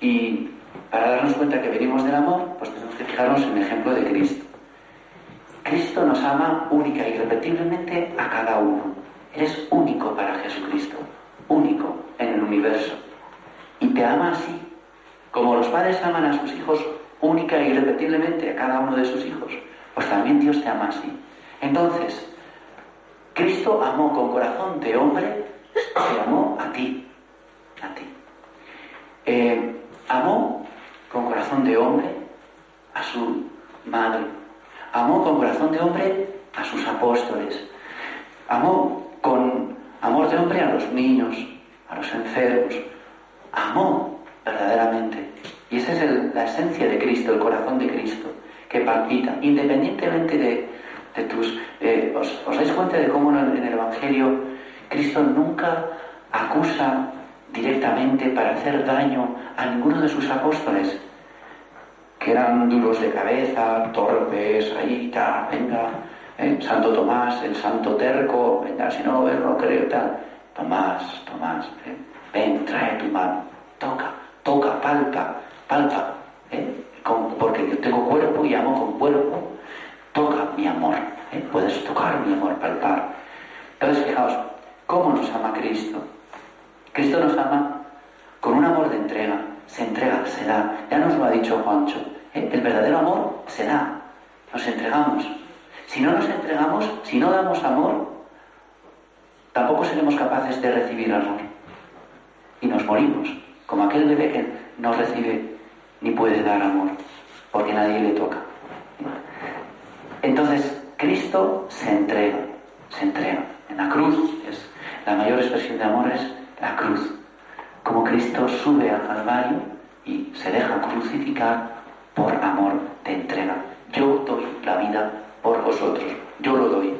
y para darnos cuenta que venimos del amor, pues tenemos que fijarnos en el ejemplo de Cristo. Cristo nos ama única y e irrepetiblemente a cada uno. Eres único para Jesucristo, único en el universo. Y te ama así, como los padres aman a sus hijos única y e irrepetiblemente a cada uno de sus hijos, pues también Dios te ama así. Entonces, Cristo amó con corazón de hombre, amó a ti, a ti. Eh, amó con corazón de hombre a su madre, amó con corazón de hombre a sus apóstoles, amó con amor de hombre a los niños, a los enfermos, amó verdaderamente. Y esa es la esencia de Cristo, el corazón de Cristo, que palpita, independientemente de tus... Eh, os, dais cuenta de cómo en el Evangelio Cristo nunca acusa directamente para hacer daño a ninguno de sus apóstoles, que eran duros de cabeza, torpes, ahí, está venga, eh, Santo Tomás, el Santo Terco, venga, si no, veo no creo, tal. Tomás, Tomás, eh, ven, trae tu mano, toca, toca, palpa, palpa, porque yo tengo cuerpo y amo con cuerpo toca mi amor, ¿eh? puedes tocar mi amor, palpar. Entonces, fijaos, ¿cómo nos ama Cristo? Cristo nos ama con un amor de entrega, se entrega, se da. Ya nos lo ha dicho Juancho, ¿eh? el verdadero amor se da, nos entregamos. Si no nos entregamos, si no damos amor, tampoco seremos capaces de recibir amor. Y nos morimos, como aquel bebé que no recibe ni puede dar amor, porque nadie le toca. Entonces, Cristo se entrega, se entrega. En la cruz, es, la mayor expresión de amor es la cruz. Como Cristo sube al Calvario y se deja crucificar por amor de entrega. Yo doy la vida por vosotros, yo lo doy.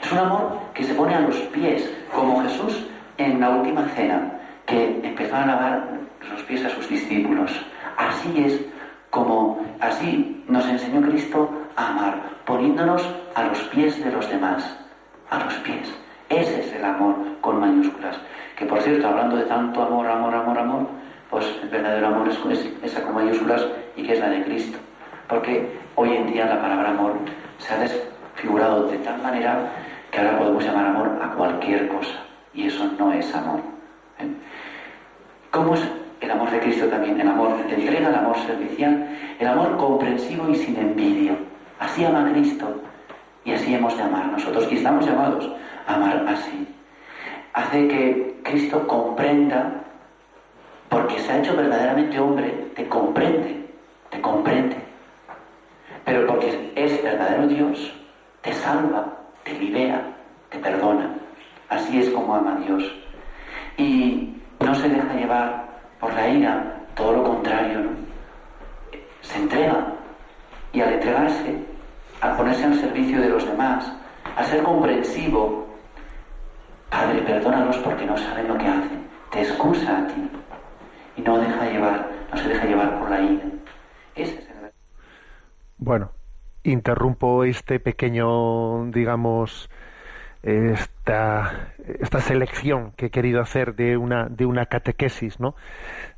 Es un amor que se pone a los pies, como Jesús en la última cena, que empezó a lavar los pies a sus discípulos. Así es como, así nos enseñó Cristo amar, poniéndonos a los pies de los demás, a los pies. Ese es el amor con mayúsculas. Que por cierto, hablando de tanto amor, amor, amor, amor, pues el verdadero amor es esa con mayúsculas y que es la de Cristo. Porque hoy en día la palabra amor se ha desfigurado de tal manera que ahora podemos llamar amor a cualquier cosa. Y eso no es amor. ¿eh? ¿Cómo es el amor de Cristo también? El amor de entrega, el amor servicial, el amor comprensivo y sin envidia. Así ama Cristo. Y así hemos de amar nosotros. Y estamos llamados a amar así. Hace que Cristo comprenda, porque se ha hecho verdaderamente hombre, te comprende, te comprende. Pero porque es verdadero Dios, te salva, te libera, te perdona. Así es como ama Dios. Y no se deja llevar por la ira, todo lo contrario, ¿no? Se entrega. Y al entregarse, a ponerse al servicio de los demás, a ser comprensivo. Padre, perdónalos porque no saben lo que hacen. Te excusa a ti y no deja llevar, se deja llevar por la ira. Ese es el... Bueno, interrumpo este pequeño, digamos, esta, esta selección que he querido hacer de una, de una catequesis, ¿no?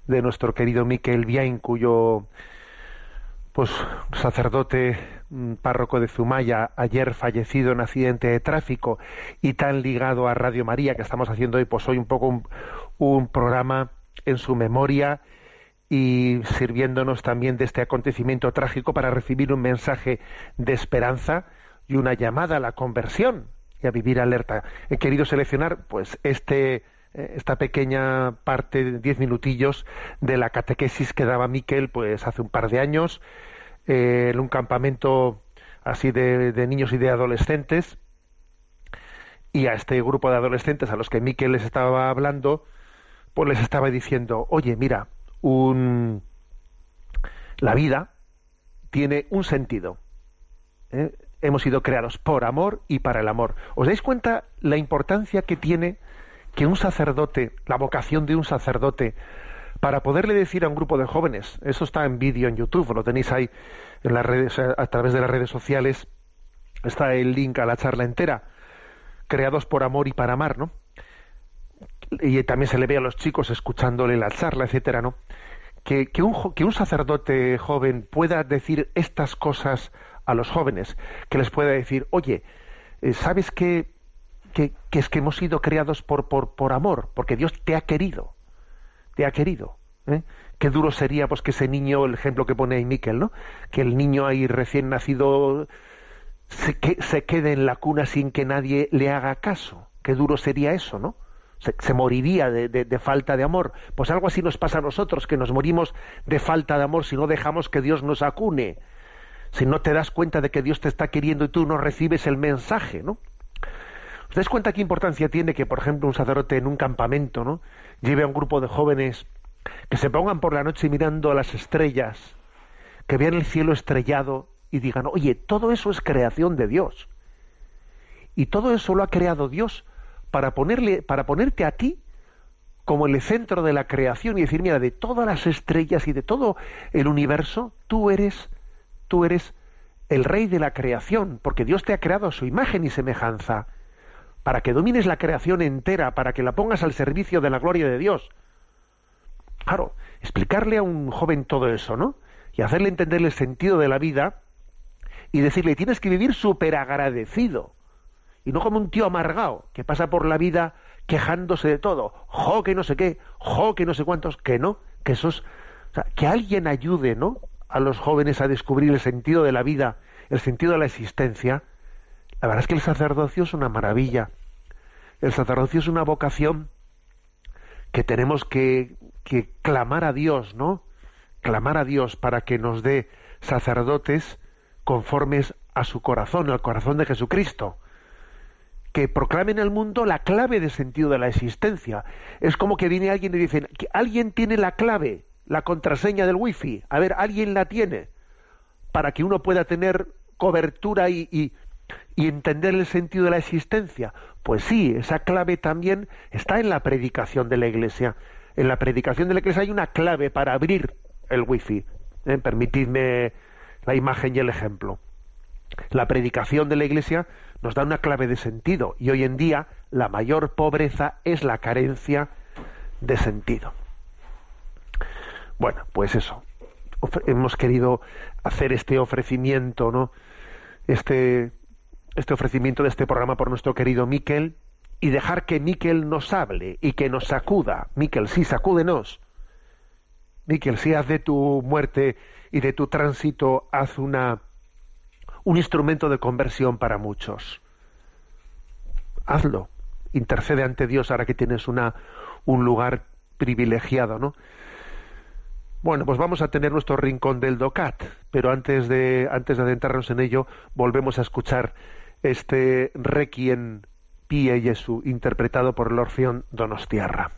De nuestro querido Miquel Biain, cuyo pues sacerdote párroco de Zumaya, ayer fallecido en accidente de tráfico y tan ligado a Radio María que estamos haciendo hoy, pues hoy un poco un, programa en su memoria y sirviéndonos también de este acontecimiento trágico para recibir un mensaje de esperanza y una llamada a la conversión y a vivir alerta. He querido seleccionar pues este eh, esta pequeña parte de diez minutillos de la catequesis que daba Miquel pues hace un par de años eh, en un campamento así de, niños y de adolescentes. Y a este grupo de adolescentes a los que Miquel les estaba hablando, pues les estaba diciendo, oye, mira, un... la vida tiene un sentido. ¿eh? Hemos sido creados por amor y para el amor. ¿Os dais cuenta la importancia que tiene que un sacerdote, la vocación de un sacerdote, para poderle decir a un grupo de jóvenes, eso está en vídeo en YouTube, lo tenéis ahí en las redes, a través de las redes sociales, está el link a la charla entera, creados por amor y para amar, ¿no? Y también se le ve a los chicos escuchándole la charla, etcétera, ¿no? Que, un, sacerdote joven pueda decir estas cosas a los jóvenes, que les pueda decir, oye, eh, ¿sabes qué? Que, que, es que hemos sido creados por, por, por amor, porque Dios te ha querido te ha querido. ¿eh? Qué duro sería pues que ese niño, el ejemplo que pone ahí Miquel, ¿no? Que el niño ahí recién nacido se, que, se quede en la cuna sin que nadie le haga caso. Qué duro sería eso, ¿no? Se, moriría de, falta de amor. Pues algo así nos pasa a nosotros, que nos morimos de falta de amor si no dejamos que Dios nos acune, si no te das cuenta de que Dios te está queriendo y tú no recibes el mensaje, ¿no? ¿Te das cuenta qué importancia tiene que, por ejemplo, un sacerdote en un campamento ¿no? lleve a un grupo de jóvenes que se pongan por la noche mirando a las estrellas, que vean el cielo estrellado y digan, oye, todo eso es creación de Dios. Y todo eso lo ha creado Dios para, ponerle, para ponerte a ti como el centro de la creación y decir, mira, de todas las estrellas y de todo el universo, tú eres, tú eres el rey de la creación, porque Dios te ha creado a su imagen y semejanza para que domines la creación entera, para que la pongas al servicio de la gloria de Dios. Claro, explicarle a un joven todo eso, ¿no? Y hacerle entender el sentido de la vida y decirle, tienes que vivir súper agradecido. Y no como un tío amargado que pasa por la vida quejándose de todo. Jo, que no sé qué, jo, que no sé cuántos, que no, que esos... O sea, que alguien ayude, ¿no? A los jóvenes a descubrir el sentido de la vida, el sentido de la existencia la verdad es que el sacerdocio es una maravilla. El sacerdocio es una vocación que tenemos que, que clamar a Dios, ¿no? Clamar a Dios para que nos dé sacerdotes conformes a su corazón, al corazón de Jesucristo que proclamen al mundo la clave de sentido de la existencia. Es como que viene alguien y dicen, que alguien tiene la clave, la contraseña del wifi. A ver, alguien la tiene para que uno pueda tener cobertura y, y entender el sentido de la existencia. Pues sí, esa clave también está en la predicación de la Iglesia. En la predicación de la Iglesia hay una clave para abrir el wifi. Eh, permitidme la imagen y el ejemplo. La predicación de la Iglesia nos da una clave de sentido y hoy en día la mayor pobreza es la carencia de sentido. Bueno, pues eso. hemos querido hacer este ofrecimiento, ¿no? Este este ofrecimiento de este programa por nuestro querido Miquel y dejar que Miquel nos hable y que nos sacuda. Miquel, sí, sacúdenos. Miquel, si haz de tu muerte y de tu tránsito, haz una, un instrumento de conversión para muchos. Hazlo. Intercede ante Dios ahora que tienes una, un lugar privilegiado, ¿no? Bueno, pues vamos a tener nuestro rincón del DOCAT, pero antes de, antes de adentrarnos en ello, volvemos a escuchar este Requiem Pie Jesu, interpretado por orfeón Donostiarra.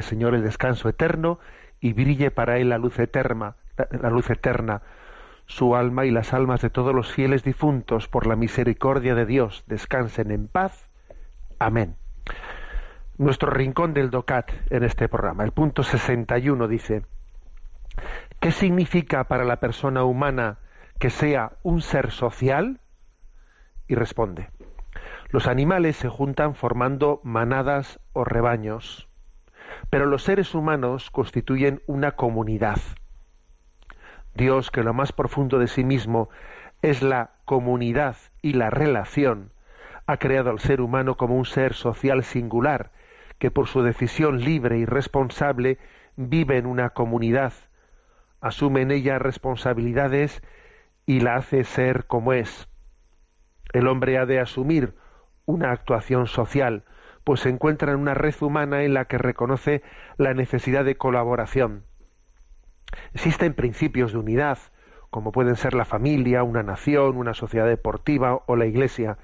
Señor, el descanso eterno y brille para él la luz eterna, la luz eterna, su alma y las almas de todos los fieles difuntos por la misericordia de Dios descansen en paz. Amén. Nuestro rincón del DOCAT en este programa, el punto 61 dice, ¿qué significa para la persona humana que sea un ser social? Y responde, los animales se juntan formando manadas o rebaños pero los seres humanos constituyen una comunidad. Dios, que lo más profundo de sí mismo es la comunidad y la relación, ha creado al ser humano como un ser social singular, que por su decisión libre y responsable vive en una comunidad, asume en ella responsabilidades y la hace ser como es. El hombre ha de asumir una actuación social, pues se encuentra en una red humana en la que reconoce la necesidad de colaboración. Existen principios de unidad, como pueden ser la familia, una nación, una sociedad deportiva o la iglesia,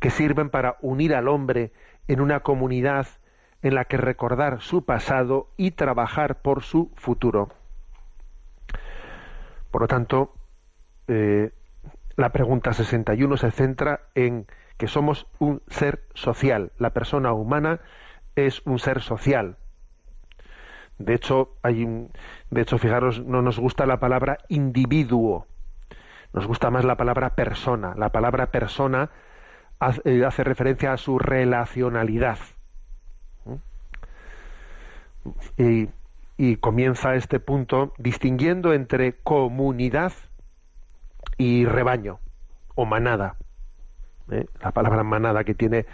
que sirven para unir al hombre en una comunidad en la que recordar su pasado y trabajar por su futuro. Por lo tanto, eh, la pregunta 61 se centra en que somos un ser social. La persona humana es un ser social. De hecho, hay de hecho, fijaros, no nos gusta la palabra individuo. Nos gusta más la palabra persona. La palabra persona eh, hace, referencia a su relacionalidad. ¿Mm? Y, y comienza este punto distinguiendo entre comunidad y rebaño o manada. ¿eh? la palabra manada que tiene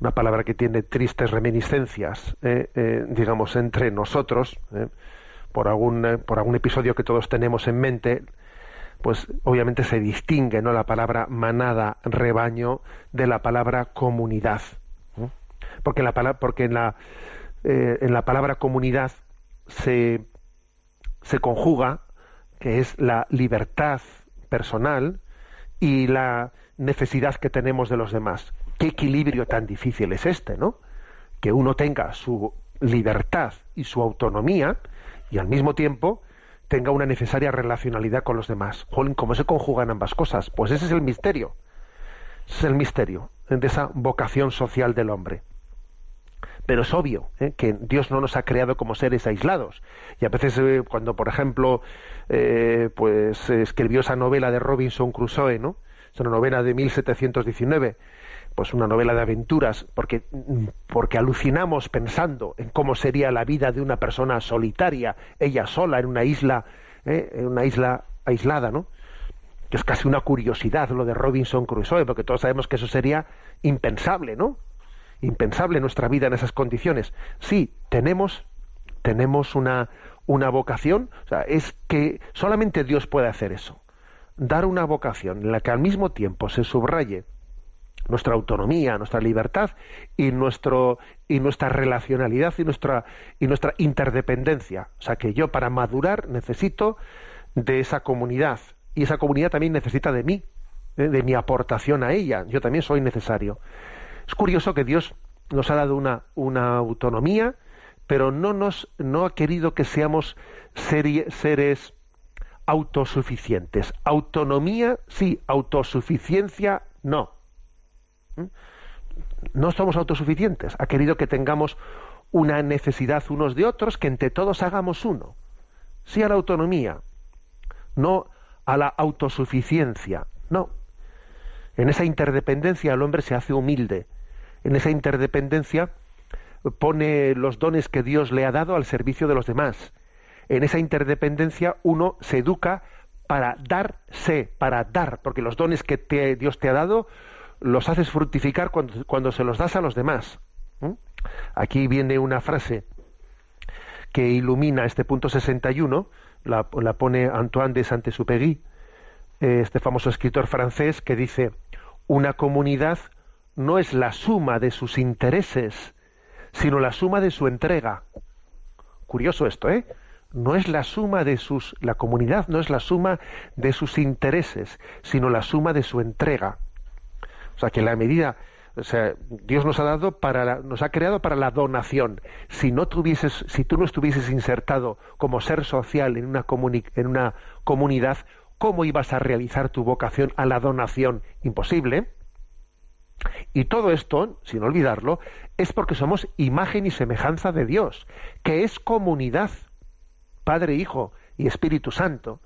una palabra que tiene tristes reminiscencias, ¿eh? Eh, digamos, entre nosotros, por, algún, por algún episodio que todos tenemos en mente, pues obviamente se distingue ¿no? la palabra manada, rebaño, de la palabra comunidad. Porque, la, porque en, la, en la palabra comunidad se, se conjuga que es la libertad personal y la necesidad que tenemos de los demás. Qué equilibrio tan difícil es este, ¿no? Que uno tenga su libertad y su autonomía y al mismo tiempo tenga una necesaria relacionalidad con los demás. ¿cómo se conjugan ambas cosas? Pues ese es el misterio. Ese es el misterio de esa vocación social del hombre. Pero es obvio ¿eh? que Dios no nos ha creado como seres aislados. Y a veces eh, cuando, por ejemplo, eh, pues escribió esa novela de Robinson Crusoe, ¿no? es una novela de 1719, pues una novela de aventuras, porque, mm, porque alucinamos pensando en cómo sería la vida de una persona solitaria, ella sola, en una isla, ¿eh? en una isla aislada, ¿no? Que es casi una curiosidad lo de Robinson Crusoe, porque todos sabemos que eso sería impensable, ¿no? Impensable nuestra vida en esas condiciones. Sí, tenemos, tenemos una, una vocación, o sea, es que solamente Dios puede hacer eso dar una vocación en la que al mismo tiempo se subraye nuestra autonomía, nuestra libertad y nuestro y nuestra relacionalidad y nuestra y nuestra interdependencia. O sea que yo para madurar necesito de esa comunidad y esa comunidad también necesita de mí, ¿eh? de mi aportación a ella. Yo también soy necesario. Es curioso que Dios nos ha dado una autonomía, pero no nos no ha querido que seamos seres autosuficientes. Autonomía, sí, autosuficiencia, no. ¿Mm? No somos autosuficientes. Ha querido que tengamos una necesidad unos de otros, que entre todos hagamos uno. Sí a la autonomía, no a la autosuficiencia, no. En esa interdependencia el hombre se hace humilde. En esa interdependencia pone los dones que Dios le ha dado al servicio de los demás en esa interdependencia uno se educa para darse, para dar, porque los dones que Dios te ha dado los haces fructificar cuando, se los das a los demás. Aquí viene una frase que ilumina este punto 61, la, la pone Antoine de Saint-Exupéry, este famoso escritor francés que dice, una comunidad no es la suma de sus intereses, sino la suma de su entrega. Curioso esto, ¿eh? no es la suma de sus la comunidad no es la suma de sus intereses, sino la suma de su entrega. O sea, que la medida o sea, Dios nos ha dado para nos ha creado para la donación. Si no tuvieses, si tú no estuvieses insertado como ser social en una, en una comunidad, ¿cómo ibas a realizar tu vocación a la donación? Imposible. Y todo esto, sin olvidarlo, es porque somos imagen y semejanza de Dios, que es comunidad. Padre, Hijo y Espíritu Santo.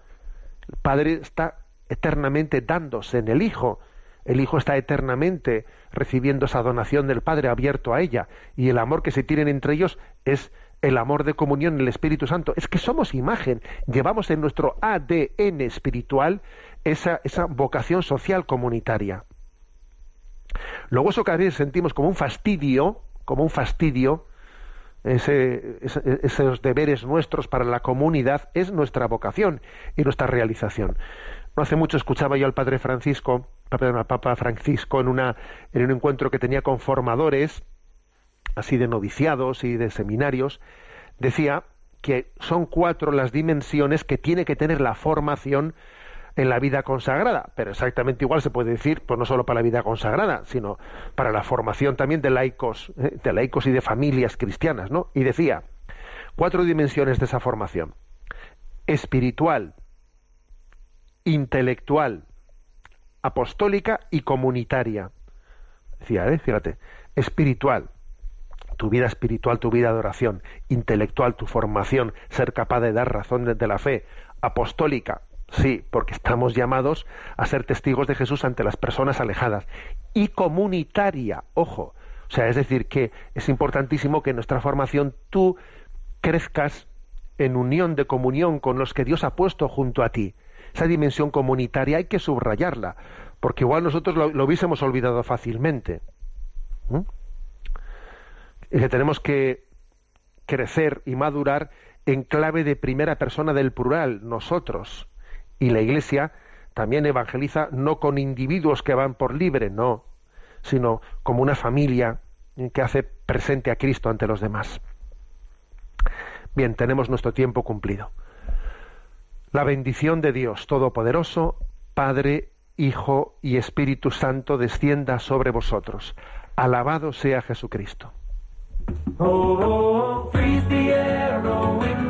El Padre está eternamente dándose en el Hijo. El Hijo está eternamente recibiendo esa donación del Padre abierto a ella. Y el amor que se tienen entre ellos es el amor de comunión en el Espíritu Santo. Es que somos imagen, llevamos en nuestro ADN espiritual esa, esa vocación social comunitaria. Luego eso que vez sentimos como un fastidio, como un fastidio, ese, e, esos deberes nuestros para la comunidad es nuestra vocación y nuestra realización. No hace mucho escuchaba yo al Padre Francisco, Papa Francisco en, una, en un encuentro que tenía con formadores, así de noviciados y de seminarios, decía que son cuatro las dimensiones que tiene que tener la formación en la vida consagrada, pero exactamente igual se puede decir, pues no solo para la vida consagrada, sino para la formación también de laicos, ¿eh? de laicos y de familias cristianas, ¿no? Y decía, cuatro dimensiones de esa formación. Espiritual, intelectual, apostólica y comunitaria. Decía, ¿eh? fíjate, espiritual, tu vida espiritual, tu vida de oración, intelectual, tu formación, ser capaz de dar razón de la fe, apostólica, Sí, porque estamos llamados a ser testigos de Jesús ante las personas alejadas. Y comunitaria, ojo. O sea, es decir, que es importantísimo que en nuestra formación tú crezcas en unión de comunión con los que Dios ha puesto junto a ti. Esa dimensión comunitaria hay que subrayarla, porque igual nosotros lo, hubiésemos olvidado fácilmente. Y que tenemos que crecer y madurar en clave de primera persona del plural, nosotros y la Iglesia también evangeliza no con individuos que van por libre, no, sino como una familia que hace presente a Cristo ante los demás. Bien, tenemos nuestro tiempo cumplido. La bendición de Dios Todopoderoso, Padre, Hijo y Espíritu Santo descienda sobre vosotros. Alabado sea Jesucristo. Oh, oh, oh,